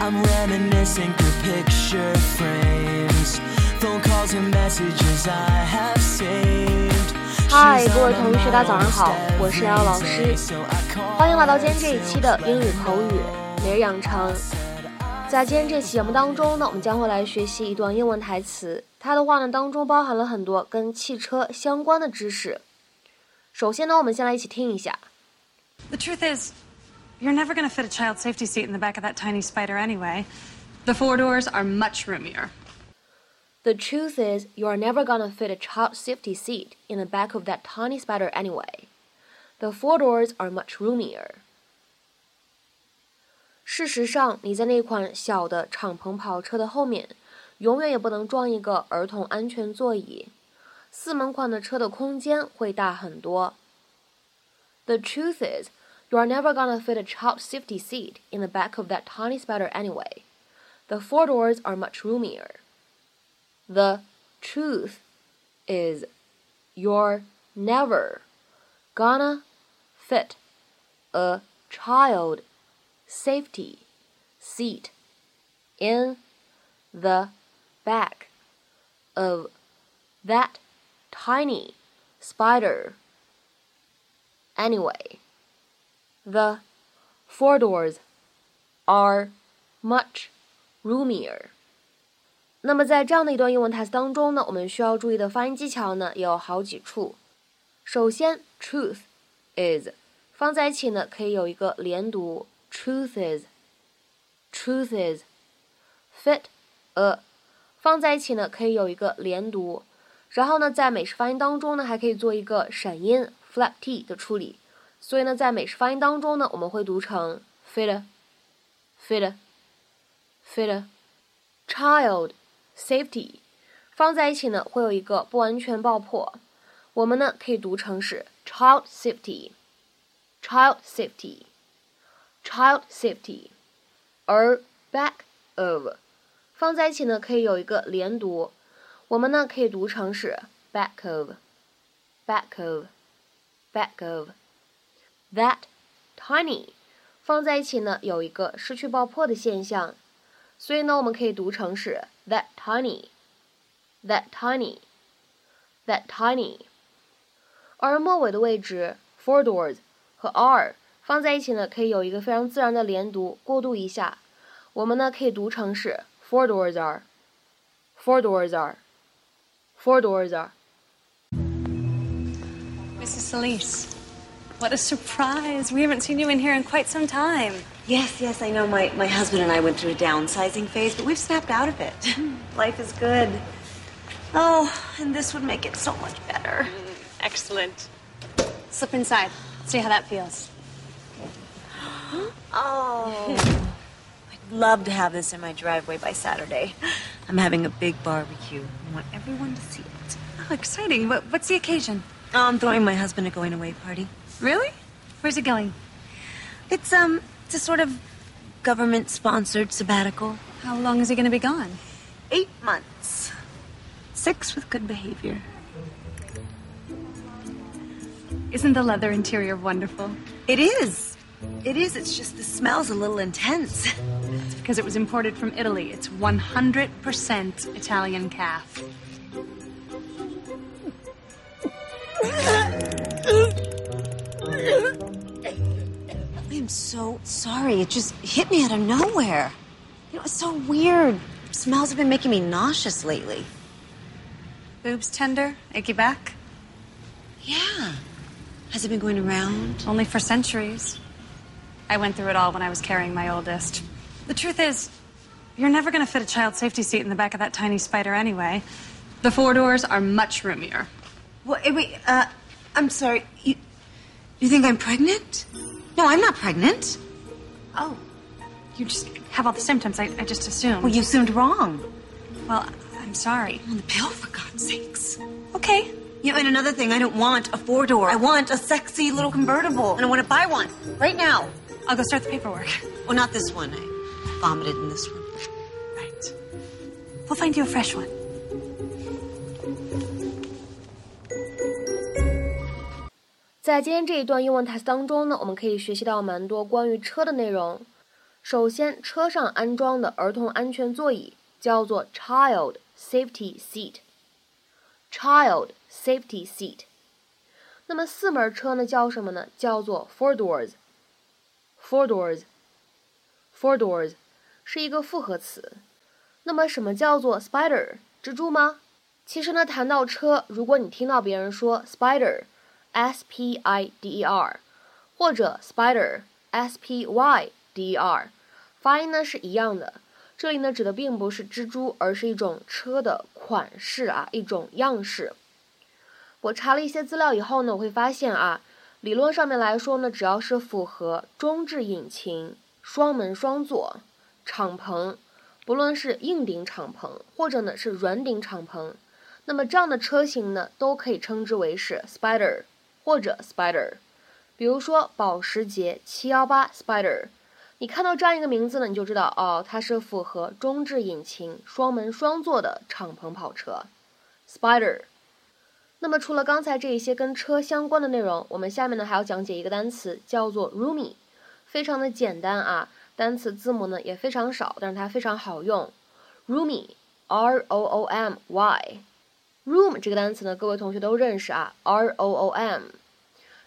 I'm reminiscing through picture frames, phone calls and messages I have saved. 嗨，各位同学，大家早上好，我是瑶老师，欢迎来到今天这一期的英语口语每日养成。在今天这期节目当中呢，我们将会来学习一段英文台词，它的话呢当中包含了很多跟汽车相关的知识。首先呢，我们先来一起听一下。The truth is, you're never going to fit a child safety seat in the back of that tiny spider anyway. The four doors are much roomier. The truth is, you are never gonna fit a child safety seat in the back of that tiny spider anyway. The four doors are much roomier. 事实上，你在那款小的敞篷跑车的后面，永远也不能装一个儿童安全座椅。四门款的车的空间会大很多。The truth is, you are never gonna fit a child safety seat in the back of that tiny spider anyway. The four doors are much roomier. The truth is, you're never gonna fit a child safety seat in the back of that tiny spider anyway. The four doors are much roomier. 那么在这样的一段英文台词当中呢，我们需要注意的发音技巧呢有好几处。首先，truth is 放在一起呢，可以有一个连读，truth is，truth is，fit a 放在一起呢，可以有一个连读。然后呢，在美式发音当中呢，还可以做一个闪音 flap t 的处理。所以呢，在美式发音当中呢，我们会读成 fit，fit，fit。child safety 放在一起呢，会有一个不完全爆破。我们呢可以读成是 child safety，child safety，child safety。而 back of 放在一起呢，可以有一个连读。我们呢可以读成是 back of，back of，back of。That tiny 放在一起呢，有一个失去爆破的现象。所以呢，我们可以读成是 that tiny，that tiny，that tiny。而末尾的位置 four doors 和 are 放在一起呢，可以有一个非常自然的连读，过渡一下。我们呢可以读成是 four doors are，four doors are，four doors are。Mrs. Solis, what a surprise. We haven't seen you in here in quite some time. Yes, yes, I know. My, my husband and I went through a downsizing phase, but we've snapped out of it. Hmm. Life is good. Oh, and this would make it so much better. Hmm. Excellent. Slip inside. See how that feels. Oh. I'd love to have this in my driveway by Saturday. I'm having a big barbecue. I want everyone to see it. Oh, exciting. What, what's the occasion? Oh, I'm throwing my husband a going away party. Really? Where's it going? It's um it's a sort of government sponsored sabbatical. How long is he going to be gone? Eight months. Six with good behavior. Isn't the leather interior wonderful? It is. It is. It's just the smell's a little intense. It's because it was imported from Italy. It's 100% Italian calf. I'm so sorry. It just hit me out of nowhere. You know, it's so weird. Smells have been making me nauseous lately. Boobs tender? Achy back? Yeah. Has it been going around? Only for centuries. I went through it all when I was carrying my oldest. The truth is, you're never going to fit a child safety seat in the back of that tiny spider anyway. The four doors are much roomier. What, eh, wait, uh, I'm sorry. You, you think I'm pregnant? No, I'm not pregnant. Oh, you just have all the symptoms. I, I just assumed. Well, you assumed wrong. Well, I'm sorry. On the pill, for God's sakes. Okay. You know, and another thing, I don't want a four door. I want a sexy little convertible. And I want to buy one right now. I'll go start the paperwork. Well, not this one. I vomited in this one. Right. We'll find you a fresh one. 在今天这一段英文台词当中呢，我们可以学习到蛮多关于车的内容。首先，车上安装的儿童安全座椅叫做 child safety seat。child safety seat。那么四门车呢叫什么呢？叫做 four doors。four doors。four doors 是一个复合词。那么什么叫做 spider？蜘蛛吗？其实呢，谈到车，如果你听到别人说 spider S P I D E R，或者 spider，s p y d e r，发音呢是一样的。这里呢指的并不是蜘蛛，而是一种车的款式啊，一种样式。我查了一些资料以后呢，我会发现啊，理论上面来说呢，只要是符合中置引擎、双门双座、敞篷，不论是硬顶敞篷或者呢是软顶敞篷。那么这样的车型呢，都可以称之为是 Spider 或者 Spider。比如说保时捷718 Spider，你看到这样一个名字呢，你就知道哦，它是符合中置引擎、双门双座的敞篷跑车 Spider。那么除了刚才这一些跟车相关的内容，我们下面呢还要讲解一个单词，叫做 Roomy，非常的简单啊，单词字母呢也非常少，但是它非常好用，Roomy，R O O M Y。Room 这个单词呢，各位同学都认识啊，r o o m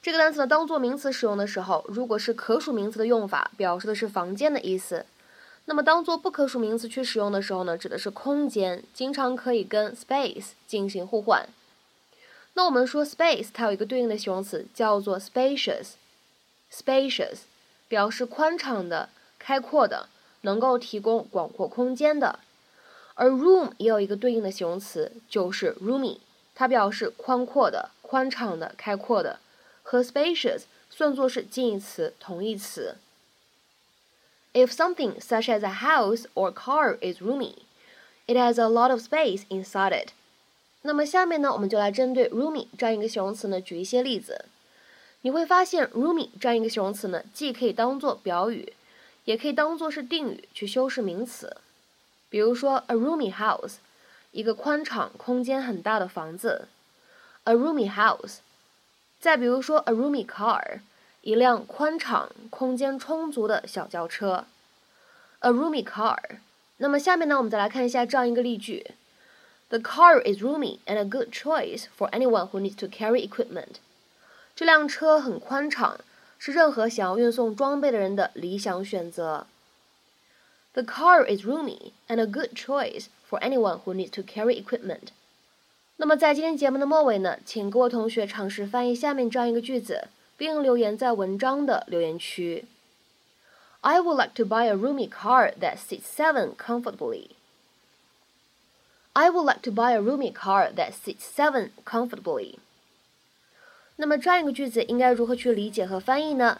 这个单词呢，当做名词使用的时候，如果是可数名词的用法，表示的是房间的意思；那么当做不可数名词去使用的时候呢，指的是空间，经常可以跟 space 进行互换。那我们说 space 它有一个对应的形容词叫做 spacious，spacious 表示宽敞的、开阔的，能够提供广阔空间的。而 room 也有一个对应的形容词，就是 roomy，它表示宽阔的、宽敞的、开阔的，和 spacious 算作是近义词、同义词。If something such as a house or car is roomy, it has a lot of space inside it。那么下面呢，我们就来针对 roomy 这样一个形容词呢，举一些例子。你会发现 roomy 这样一个形容词呢，既可以当做表语，也可以当做是定语去修饰名词。比如说，a roomy house，一个宽敞、空间很大的房子，a roomy house。再比如说，a roomy car，一辆宽敞、空间充足的小轿车，a roomy car。那么下面呢，我们再来看一下这样一个例句：The car is roomy and a good choice for anyone who needs to carry equipment。这辆车很宽敞，是任何想要运送装备的人的理想选择。 The car is roomy and a good choice for anyone who needs to carry equipment. 那么在今天节目的末尾呢，请各位同学尝试翻译下面这样一个句子，并留言在文章的留言区。I would like to buy a roomy car that sits seven comfortably. I would like to buy a roomy car that sits seven comfortably. 那么这样一个句子应该如何去理解和翻译呢？